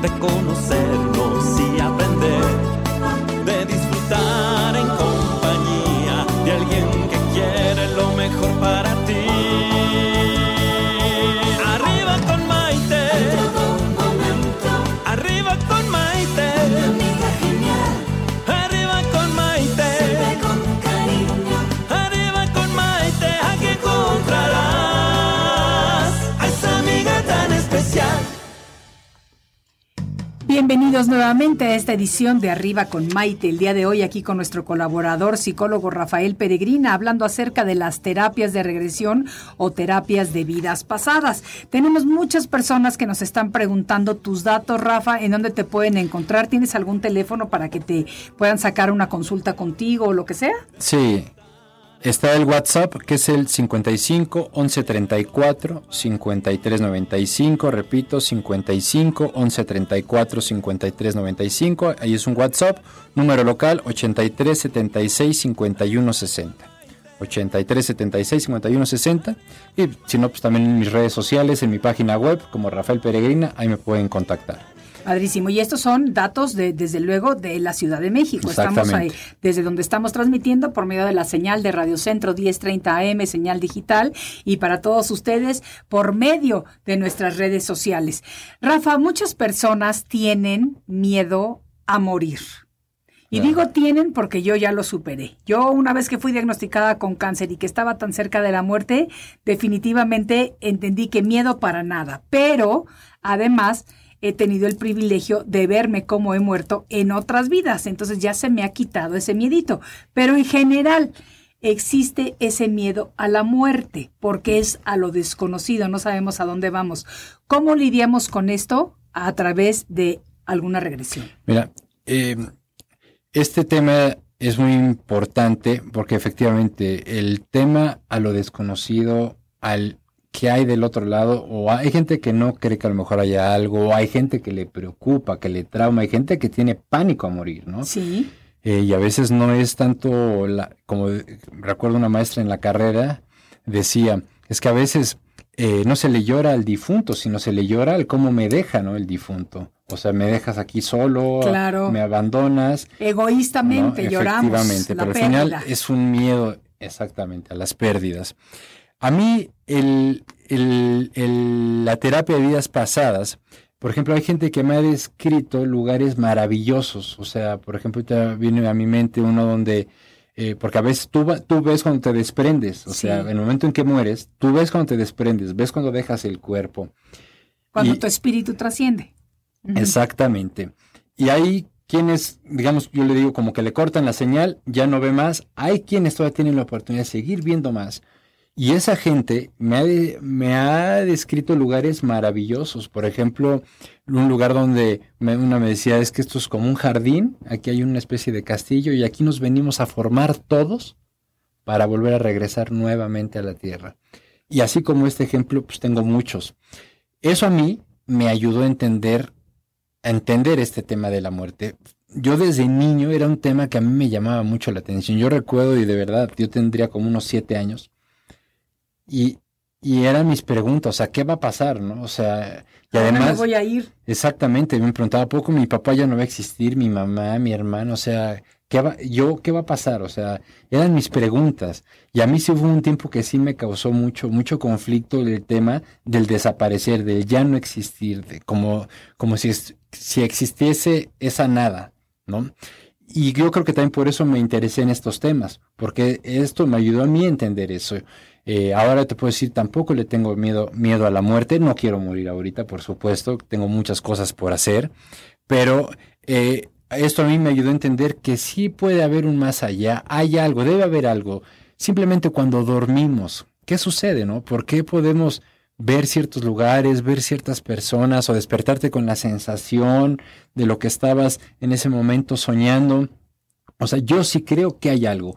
de conocernos Bienvenidos nuevamente a esta edición de Arriba con Maite. El día de hoy aquí con nuestro colaborador psicólogo Rafael Peregrina hablando acerca de las terapias de regresión o terapias de vidas pasadas. Tenemos muchas personas que nos están preguntando tus datos, Rafa, en dónde te pueden encontrar. ¿Tienes algún teléfono para que te puedan sacar una consulta contigo o lo que sea? Sí, Está el WhatsApp que es el 55 11 34 53 95, repito, 55 11 34 53 95, ahí es un WhatsApp, número local 83 76 51 60. 83 76 51 60 y si no pues también en mis redes sociales, en mi página web como Rafael Peregrina, ahí me pueden contactar. Padrísimo. Y estos son datos, de, desde luego, de la Ciudad de México. Estamos ahí, desde donde estamos transmitiendo por medio de la señal de Radio Centro 1030 AM, señal digital, y para todos ustedes por medio de nuestras redes sociales. Rafa, muchas personas tienen miedo a morir. Y digo tienen porque yo ya lo superé. Yo una vez que fui diagnosticada con cáncer y que estaba tan cerca de la muerte, definitivamente entendí que miedo para nada. Pero además he tenido el privilegio de verme como he muerto en otras vidas. Entonces ya se me ha quitado ese miedito. Pero en general existe ese miedo a la muerte porque es a lo desconocido, no sabemos a dónde vamos. ¿Cómo lidiamos con esto? A través de alguna regresión. Mira, eh, este tema es muy importante porque efectivamente el tema a lo desconocido, al que hay del otro lado, o hay gente que no cree que a lo mejor haya algo, o hay gente que le preocupa, que le trauma, hay gente que tiene pánico a morir, ¿no? Sí. Eh, y a veces no es tanto, la, como recuerdo una maestra en la carrera, decía, es que a veces eh, no se le llora al difunto, sino se le llora al cómo me deja, ¿no? El difunto. O sea, me dejas aquí solo, Claro. me abandonas. Egoístamente ¿no? lloramos. Efectivamente, la pero al final es un miedo exactamente a las pérdidas. A mí, el, el- el- la terapia de vidas pasadas, por ejemplo, hay gente que me ha descrito lugares maravillosos. O sea, por ejemplo, ahorita viene a mi mente uno donde, eh, porque a veces tú, tú ves cuando te desprendes, o sea, en el momento en que mueres, tú ves cuando te desprendes, ves cuando dejas el cuerpo. Cuando y- tu espíritu trasciende. Exactamente. Y hay quienes, digamos, yo le digo como que le cortan la señal, ya no ve más. Hay quienes todavía tienen la oportunidad de seguir viendo más. Y esa gente me ha, me ha descrito lugares maravillosos. Por ejemplo, un lugar donde una me decía, es que esto es como un jardín, aquí hay una especie de castillo y aquí nos venimos a formar todos para volver a regresar nuevamente a la tierra. Y así como este ejemplo, pues tengo muchos. Eso a mí me ayudó a entender, a entender este tema de la muerte. Yo desde niño era un tema que a mí me llamaba mucho la atención. Yo recuerdo y de verdad, yo tendría como unos siete años y, y eran mis preguntas, o sea, ¿qué va a pasar, no? O sea, y ¿A dónde me además, voy a ir? exactamente, me preguntaba, ¿a poco mi papá ya no va a existir, mi mamá, mi hermano? O sea, ¿qué va, yo, qué va a pasar? O sea, eran mis preguntas. Y a mí sí hubo un tiempo que sí me causó mucho, mucho conflicto el tema del desaparecer, del ya no existir, de como, como si, es- si existiese esa nada, ¿no? Y yo creo que también por eso me interesé en estos temas, porque esto me ayudó a mí a entender eso. Eh, ahora te puedo decir, tampoco le tengo miedo, miedo a la muerte, no quiero morir ahorita, por supuesto, tengo muchas cosas por hacer, pero eh, esto a mí me ayudó a entender que sí puede haber un más allá, hay algo, debe haber algo. Simplemente cuando dormimos, ¿qué sucede, no? ¿Por qué podemos ver ciertos lugares, ver ciertas personas o despertarte con la sensación de lo que estabas en ese momento soñando? O sea, yo sí creo que hay algo.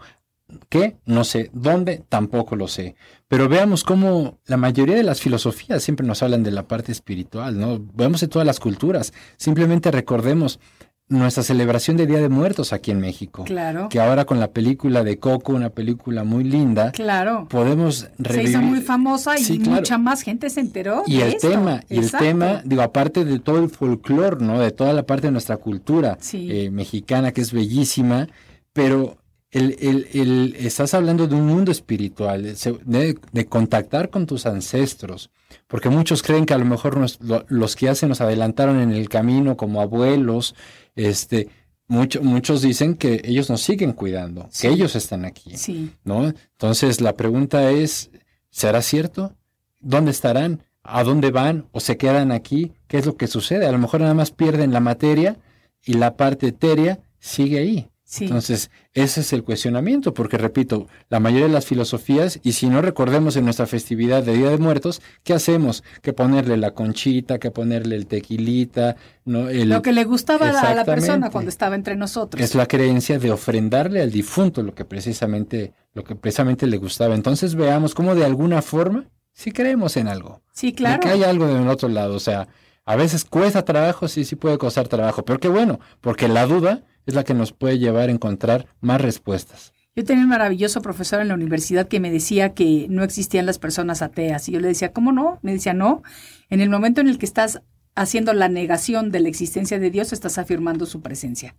¿Qué? No sé. ¿Dónde? Tampoco lo sé. Pero veamos cómo la mayoría de las filosofías siempre nos hablan de la parte espiritual, ¿no? Vemos en todas las culturas. Simplemente recordemos nuestra celebración de Día de Muertos aquí en México. Claro. Que ahora con la película de Coco, una película muy linda, Claro. podemos Se revivir. hizo muy famosa y Sí, claro. mucha más gente se enteró. Y de el esto. tema, y el tema, digo, aparte de todo el folclore, ¿no? De toda la parte de nuestra cultura Sí. eh, mexicana, que es bellísima, pero el, el, el- estás hablando de un mundo espiritual, de, contactar con tus ancestros, porque muchos creen que a lo mejor nos- lo- los que ya se nos adelantaron en el camino como abuelos, este, mucho- muchos dicen que ellos nos siguen cuidando, Sí. que ellos están aquí. Sí. ¿no? Entonces la pregunta es, ¿será cierto? ¿Dónde estarán? ¿A dónde van? ¿O se quedan aquí? ¿Qué es lo que sucede? A lo mejor nada más pierden la materia y la parte etérea sigue ahí. Sí. Entonces, ese es el cuestionamiento, porque repito, la mayoría de las filosofías, y si no recordemos en nuestra festividad de Día de Muertos, ¿qué hacemos? Que ponerle la conchita, que ponerle el tequilita, ¿no? El, Lo que le gustaba a la- persona cuando estaba entre nosotros. es la creencia de ofrendarle al difunto lo que precisamente, lo que precisamente le gustaba. Entonces veamos cómo de alguna forma sí creemos en algo. Sí, claro. que hay algo del otro lado. O sea, a veces cuesta trabajo, sí, sí puede costar trabajo. Pero qué bueno, porque la duda es la que nos puede llevar a encontrar más respuestas. Yo tenía un maravilloso profesor en la universidad que me decía que no existían las personas ateas. Y yo le decía, ¿cómo no? Me decía, no. En el momento en el que estás haciendo la negación de la existencia de Dios, estás afirmando su presencia.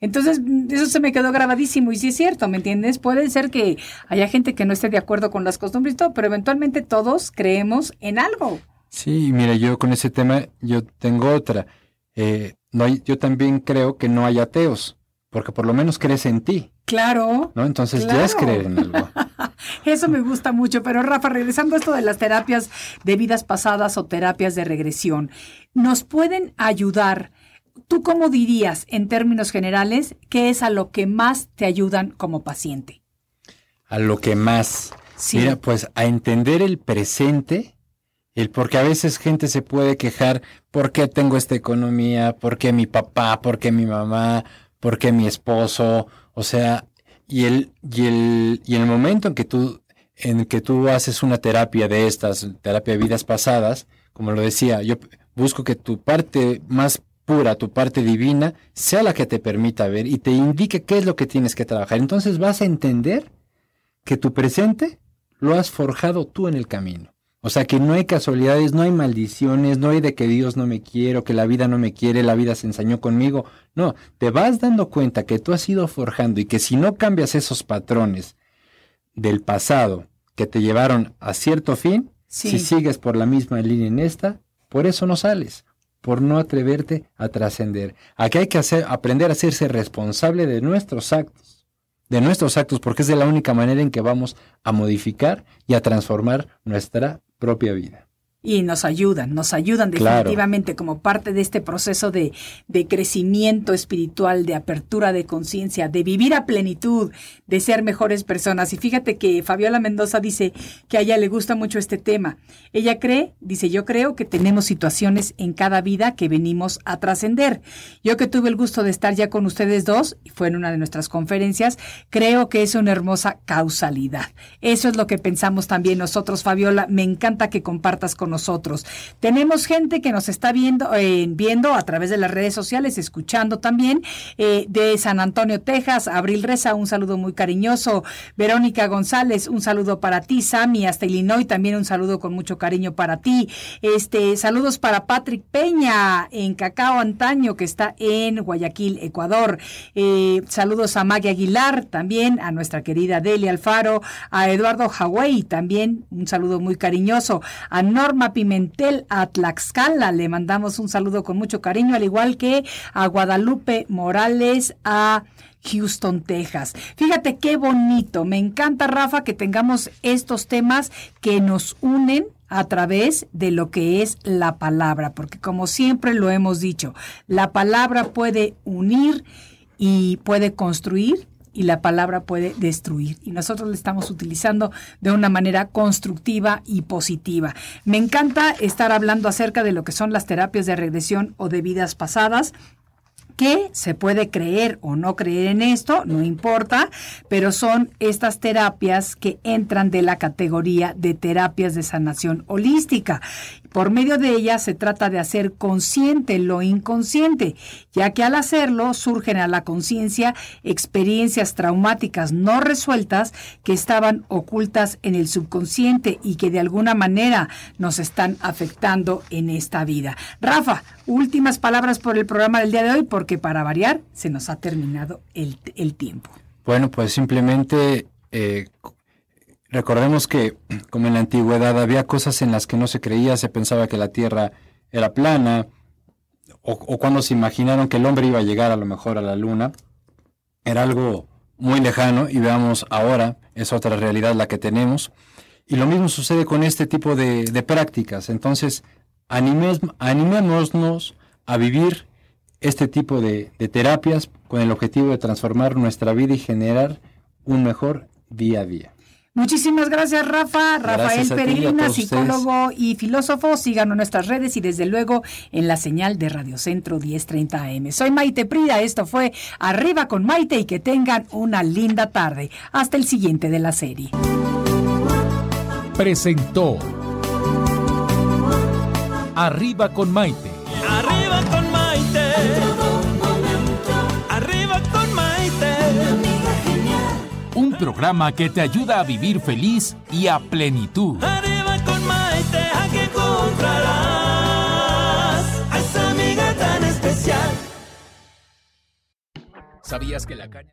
Entonces, eso se me quedó grabadísimo. Y sí es cierto, ¿me entiendes? Puede ser que haya gente que no esté de acuerdo con las costumbres y todo, pero eventualmente todos creemos en algo. Sí, mira, yo con ese tema, yo tengo otra. Eh, no hay, yo también creo que no hay ateos, porque por lo menos crees en ti, Claro. ¿no? Entonces ya es creer en algo. Eso me gusta mucho, pero Rafa, regresando a esto de las terapias de vidas pasadas o terapias de regresión, ¿nos pueden ayudar? ¿Tú cómo dirías, en términos generales, qué es a lo que más te ayudan como paciente? a lo que más. Sí. Mira, pues a entender el presente, el porque a veces gente se puede quejar, ¿por qué tengo esta economía? ¿Por qué mi papá? ¿Por qué mi mamá? ¿Por qué mi esposo? O sea, y el, y el, y el momento en que tú, en que tú haces una terapia de estas, terapia de vidas pasadas, como lo decía, yo busco que tu parte más pura, tu parte divina, sea la que te permita ver y te indique qué es lo que tienes que trabajar. Entonces vas a entender que tu presente lo has forjado tú en el camino. O sea que no hay casualidades, no hay maldiciones, no hay de que Dios no me quiere, o que la vida no me quiere, la vida se ensañó conmigo. No, te vas dando cuenta que tú has ido forjando y que si no cambias esos patrones del pasado que te llevaron a cierto fin, si sigues por la misma línea en esta, por eso no sales, por no atreverte a trascender. Aquí hay que hacer, aprender a hacerse responsable de nuestros actos, de nuestros actos, porque es de la única manera en que vamos a modificar y a transformar nuestra propia vida y nos ayudan, nos ayudan definitivamente como parte de este proceso de, de crecimiento espiritual, de apertura de conciencia, de vivir a plenitud, de ser mejores personas. Y fíjate que Fabiola Mendoza dice que a ella le gusta mucho este tema. Ella cree, dice, yo creo que tenemos situaciones en cada vida que venimos a trascender. Yo que tuve el gusto de estar ya con ustedes dos, y fue en una de nuestras conferencias, creo que es una hermosa causalidad. Eso es lo que pensamos también nosotros, Fabiola. Me encanta que compartas con nosotros. Tenemos gente que nos está viendo, eh, viendo a través de las redes sociales, escuchando también, eh, de San Antonio, Texas. Abril Reza, un saludo muy cariñoso. Verónica González, un saludo para ti. Sami, hasta Illinois, también un saludo con mucho cariño para ti. Este, saludos para Patrick Peña, en Cacao Antaño, que está en Guayaquil, Ecuador. Eh, saludos a Maggie Aguilar, también a nuestra querida Delia Alfaro, a Eduardo Hawái, también un saludo muy cariñoso. A Norma Pimentel a Tlaxcala. Le mandamos un saludo con mucho cariño, al igual que a Guadalupe Morales a Houston, Texas. Fíjate qué bonito. Me encanta, Rafa, que tengamos estos temas que nos unen a través de lo que es la palabra, porque como siempre lo hemos dicho, la palabra puede unir y puede construir y la palabra puede destruir. Y nosotros la estamos utilizando de una manera constructiva y positiva. Me encanta estar hablando acerca de lo que son las terapias de regresión o de vidas pasadas que se puede creer o no creer en esto, no importa, pero son estas terapias que entran de la categoría de terapias de sanación holística. Por medio de ellas se trata de hacer consciente lo inconsciente, ya que al hacerlo surgen a la conciencia experiencias traumáticas no resueltas que estaban ocultas en el subconsciente y que de alguna manera nos están afectando en esta vida. Rafa, últimas palabras por el programa del día de hoy, porque para variar se nos ha terminado el, tiempo. Bueno, pues simplemente eh, Recordemos que, como en la antigüedad, había cosas en las que no se creía, se pensaba que la Tierra era plana, o, cuando se imaginaron que el hombre iba a llegar a lo mejor a la Luna, era algo muy lejano y veamos ahora, es otra realidad la que tenemos. Y lo mismo sucede con este tipo de, prácticas. Entonces, animémonos a vivir este tipo de terapias con el objetivo de transformar nuestra vida y generar un mejor día a día. Muchísimas gracias, Rafa. Rafael Peregrina, psicólogo y filósofo. Síganos en nuestras redes y desde luego en la señal de Radio Centro 1030 AM. Soy Maite Prida. Esto fue Arriba con Maite y que tengan una linda tarde. Hasta el siguiente de la serie. Presentó Arriba con Maite. Arriba con programa que te ayuda a vivir feliz y a plenitud. Arriba con Maite, aquí encontrarás a esa amiga tan especial. ¿Sabías que la caña...